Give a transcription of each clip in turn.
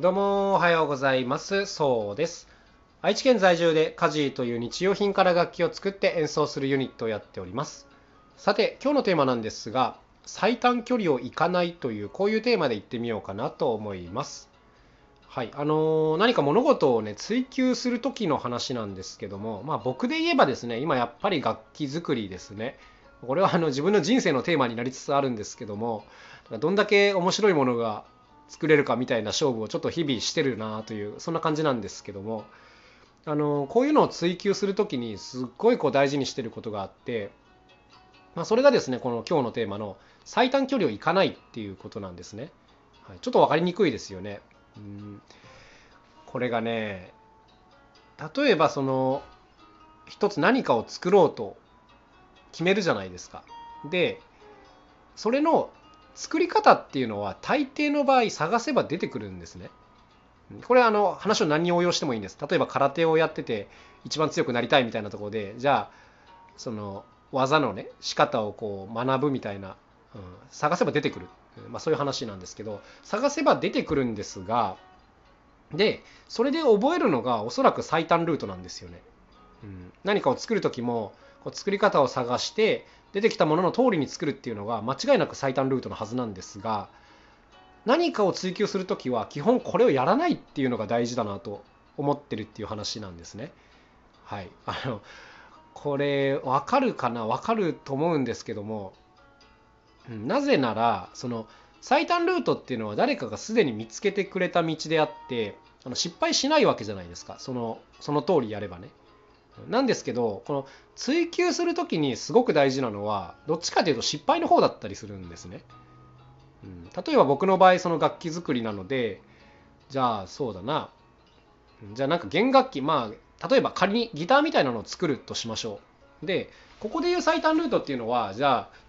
どうもおはようございます。そうです。愛知県在住で家事という日用品から楽器を作って演奏するユニットをやっております。さて今日のテーマなんですが最短距離を行かないというこういうテーマで言ってみようかなと思います。はいあのー、何か物事をね追求する時の話なんですけどもまあ僕で言えばですね今やっぱり楽器作りですね。これはあの自分の人生のテーマになりつつあるんですけどもどんだけ面白いものが作れるかみたいな勝負をちょっと日々してるなというそんな感じなんですけどもあのこういうのを追求する時にすっごいこう大事にしてることがあって、まあ、それがですねこの今日のテーマの最短距離を行かないっていうことなんですね、はい、ちょっと分かりにくいですよね。うん。これがね例えばその一つ何かを作ろうと決めるじゃないですか。でそれの作り方っていうのは大抵の場合探せば出てくるんですね。これはあの話を何に応用してもいいんです。例えば空手をやってて一番強くなりたいみたいなところでじゃあその技のね仕方をこう学ぶみたいな、うん、探せば出てくる、まあ、そういう話なんですけど探せば出てくるんですがでそれで覚えるのがおそらく最短ルートなんですよね。うん、何かを作る時もこう作り方を探して出てきたものの通りに作るっていうのが間違いなく最短ルートのはずなんですが何かを追求する時は基本これをやらないっていうのが大事だなと思ってるっていう話なんですね。はい、あのこれ分かるかな？分かると思うんですけどもなぜならその最短ルートっていうのは誰かがすでに見つけてくれた道であってあの失敗しないわけじゃないですかそのその通りやればね。なんですけどこの追求する時にすごく大事なのはどっちかというと失敗の方だったりするんですね。うん、例えば僕の場合その楽器作りなのでじゃあそうだなじゃあなんか弦楽器まあ例えば仮にギターみたいなのを作るとしましょう。でここでいう最短ルートっていうのはじゃあ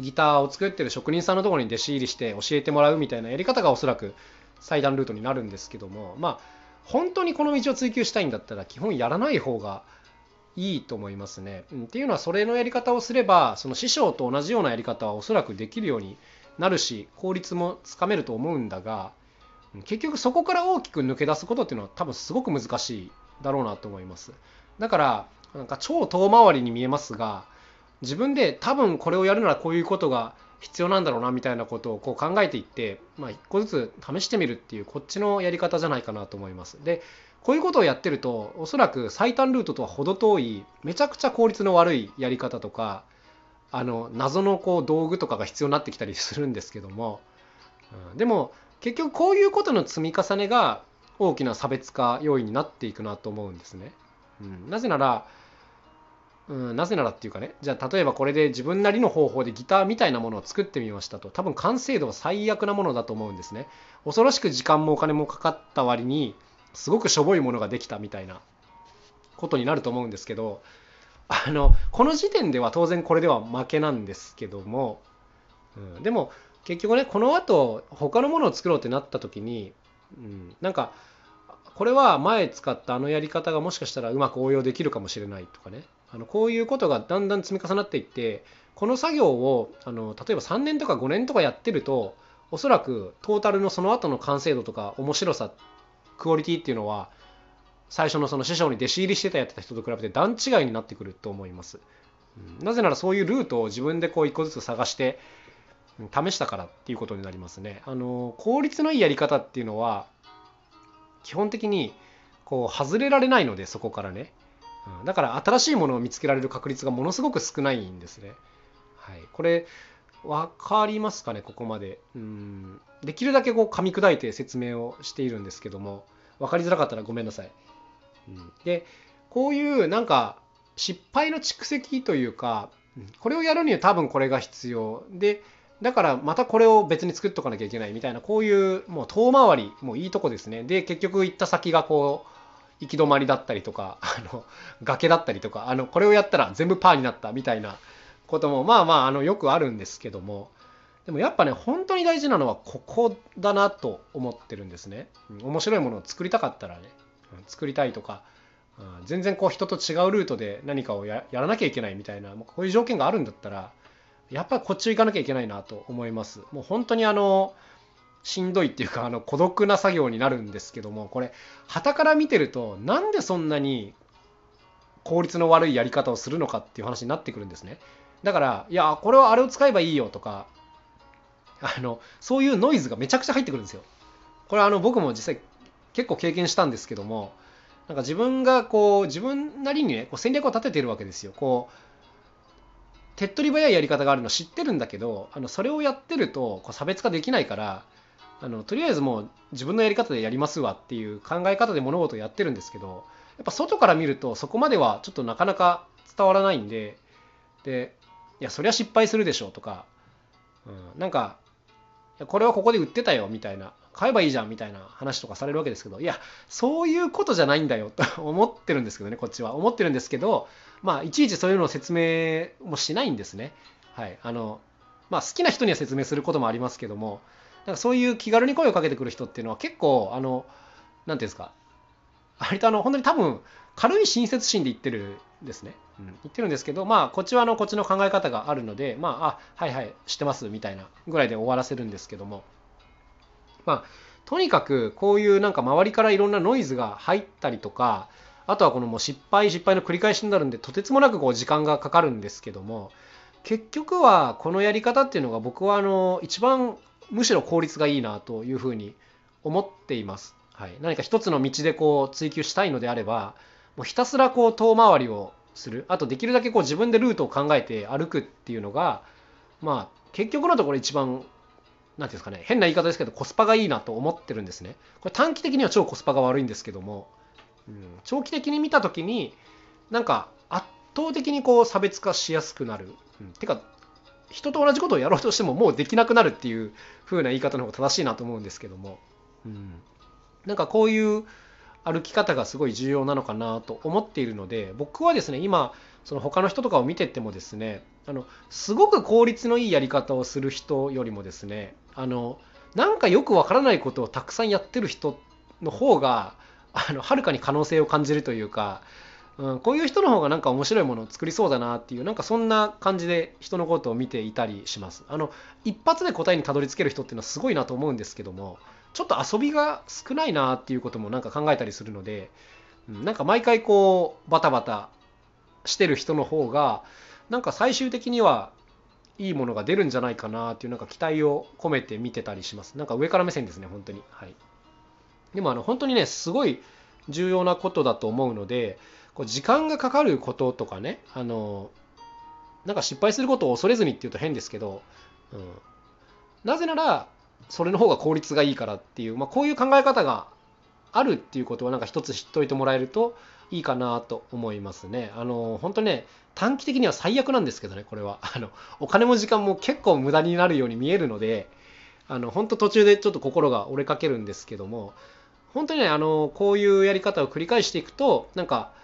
ギターを作ってる職人さんのところに弟子入りして教えてもらうみたいなやり方がおそらく最短ルートになるんですけどもまあ本当にこの道を追求したいんだったら基本やらない方がいいと思いますね。うん、っていうのはそれのやり方をすればその師匠と同じようなやり方はおそらくできるようになるし効率もつかめると思うんだが結局そこから大きく抜け出すことっていうのは多分すごく難しいだろうなと思います。だからなんか超遠回りに見えますが自分で多分これをやるならこういうことが必要なんだろうなみたいなことをこう考えていって、まあ、一個ずつ試してみるっていうこっちのやり方じゃないかなと思います。でこういうことをやってるとおそらく最短ルートとは程遠いめちゃくちゃ効率の悪いやり方とかあの謎のこう道具とかが必要になってきたりするんですけども、うん、でも結局こういうことの積み重ねが大きな差別化要因になっていくなと思うんですね。うん、なぜならうん、なぜならっていうかね。じゃあ例えばこれで自分なりの方法でギターみたいなものを作ってみましたと。多分完成度は最悪なものだと思うんですね。恐ろしく時間もお金もかかった割にすごくしょぼいものができたみたいなことになると思うんですけどあのこの時点では当然これでは負けなんですけども、うん、でも結局ねこのあと他のものを作ろうってなった時に、うん、なんかこれは前使ったあのやり方がもしかしたらうまく応用できるかもしれないとかね。あのこういうことがだんだん積み重なっていってこの作業をあの例えば3年とか5年とかやってるとおそらくトータルのその後の完成度とか面白さクオリティっていうのは最初のその師匠に弟子入りしてたやってた人と比べて段違いになってくると思います。うん、なぜならそういうルートを自分でこう一個ずつ探して試したからっていうことになりますね。あの効率のいいやり方っていうのは基本的にこう外れられないのでそこからね。うん、だから新しいものを見つけられる確率がものすごく少ないんですね。はい、これ分かりますかね？ここまで。うん。できるだけこう噛み砕いて説明をしているんですけども。分かりづらかったらごめんなさい。うん、でこういうなんか失敗の蓄積というかこれをやるには多分これが必要。でだからまたこれを別に作っとかなきゃいけないみたいなこういうもう遠回りもういいとこですね。で結局行った先がこう行き止まりだったりとか あの崖だったりとかあのこれをやったら全部パーになったみたいなこともまあまああのよくあるんですけどもでもやっぱね本当に大事なのはここだなと思ってるんですね。面白いものを作りたかったらね作りたいとか全然こう人と違うルートで何かをやらなきゃいけないみたいなこういう条件があるんだったらやっぱりこっち行かなきゃいけないなと思います。もう本当にあのしんどいっていうかあの孤独な作業になるんですけどもこれ旗から見てるとなんでそんなに効率の悪いやり方をするのかっていう話になってくるんですね。だからいやこれはあれを使えばいいよとかあのそういうノイズがめちゃくちゃ入ってくるんですよ。これはあの僕も実際結構経験したんですけどもなんか自分がこう自分なりにねこう戦略を立ててるわけですよ。こう手っ取り早いやり方があるの知ってるんだけどあのそれをやってるとこう差別化できないからあのとりあえずもう自分のやり方でやりますわっていう考え方で物事をやってるんですけどやっぱ外から見るとそこまではちょっとなかなか伝わらないんででいやそりゃ失敗するでしょうとか、うん、なんかこれはここで売ってたよみたいな買えばいいじゃんみたいな話とかされるわけですけどいやそういうことじゃないんだよと思ってるんですけどねこっちは。思ってるんですけどまあいちいちそういうのを説明もしないんですね。はい。あのまあ好きな人には説明することもありますけどもなんかそういう気軽に声をかけてくる人っていうのは結構あの何ていうんですか。割とあの本当に多分軽い親切心で言ってるんですね、うん、言ってるんですけどまあこっちはあのこっちの考え方があるのでまああはいはい知ってますみたいなぐらいで終わらせるんですけども。まあ、とにかくこういうなんか周りからいろんなノイズが入ったりとかあとはこのもう失敗失敗の繰り返しになるんでとてつもなくこう時間がかかるんですけども結局はこのやり方っていうのが僕はあの一番むしろ効率がいいなというふうに思っています。はい、何か一つの道でこう追求したいのであればもうひたすらこう遠回りをするあとできるだけこう自分でルートを考えて歩くっていうのがまあ結局のところ一番なんていうんですかね、変な言い方ですけど、コスパがいいなと思ってるんですね。これ短期的には超コスパが悪いんですけども、うん、長期的に見た時に、なんか圧倒的にこう差別化しやすくなる。うん、てか、人と同じことをやろうとしてももうできなくなるっていう風な言い方の方が正しいなと思うんですけども、うん、なんかこういう歩き方がすごい重要なのかなと思っているので僕はですね今その他の人とかを見ててもですねあのすごく効率のいいやり方をする人よりもですねあのなんかよくわからないことをたくさんやってる人の方があのはるかに可能性を感じるというか、うん、こういう人の方がなんか面白いものを作りそうだなっていうなんかそんな感じで人のことを見ていたりしますあの一発で答えにたどり着ける人っていうのはすごいなと思うんですけどもちょっと遊びが少ないなっていうこともなんか考えたりするので、うん、なんか毎回こうバタバタしてる人の方がなんか最終的にはいいものが出るんじゃないかなっていうなんか期待を込めて見てたりします。なんか上から目線ですね、本当に。はい。でもあの本当にね、すごい重要なことだと思うので、こう時間がかかることとかね、あの、なんか失敗することを恐れずにっていうと変ですけど、うん、なぜなら、それの方が効率がいいからっていう、まあ、こういう考え方があるっていうことはなんか一つ知っておいてもらえるといいかなと思いますね。あの、本当ね、短期的には最悪なんですけどね、これは。あの、お金も時間も結構無駄になるように見えるので、あの、本当途中でちょっと心が折れかけるんですけども、本当にね、あの、こういうやり方を繰り返していくと、なんか、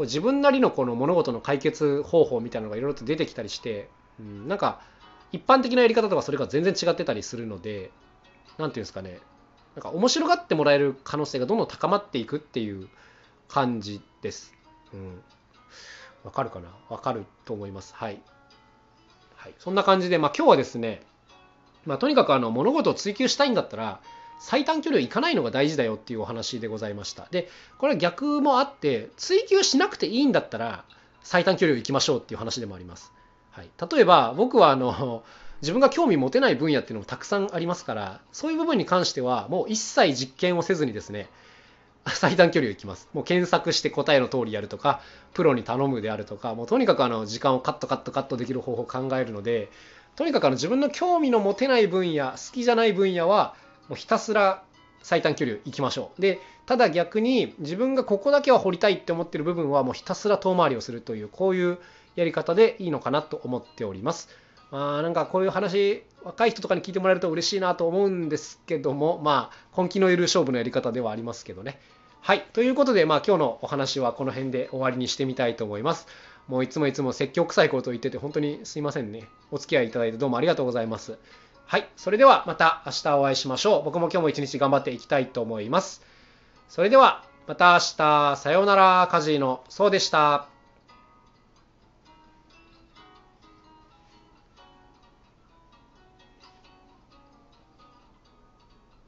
こう自分なりのこの物事の解決方法みたいなのがいろいろと出てきたりして、うん、なんか、一般的なやり方とかそれが全然違ってたりするので、何て言うんですかね、なんか面白がってもらえる可能性がどんどん高まっていくっていう感じです。うん。わかるかな？わかると思います。はい。はい。そんな感じで、まあ今日はですね、まあとにかくあの物事を追求したいんだったら、最短距離を行かないのが大事だよっていうお話でございました。で、これは逆もあって、追求しなくていいんだったら、最短距離を行きましょうっていう話でもあります。はい、例えば、僕はあの、自分が興味持てない分野っていうのもたくさんありますから、そういう部分に関しては、もう一切実験をせずにですね、最短距離を行きます。もう検索して答えの通りやるとか、プロに頼むであるとか、もうとにかくあの時間をカットカットカットできる方法を考えるので、とにかくあの自分の興味の持てない分野、好きじゃない分野は、もうひたすら最短距離行きましょう。で、ただ逆に自分がここだけは掘りたいって思ってる部分はもうひたすら遠回りをするという、こういうやり方でいいのかなと思っております。まあなんかこういう話、若い人とかに聞いてもらえると嬉しいなと思うんですけども、まあ根気のいる勝負のやり方ではありますけどね。はい。ということで、まあ今日のお話はこの辺で終わりにしてみたいと思います。もういつもいつも説教臭いことを言ってて本当にすいませんね。お付き合いいただいてどうもありがとうございます。はい。それではまた明日お会いしましょう。僕も今日も一日頑張っていきたいと思います。それではまた明日、さようなら、カジーノ。そうでした。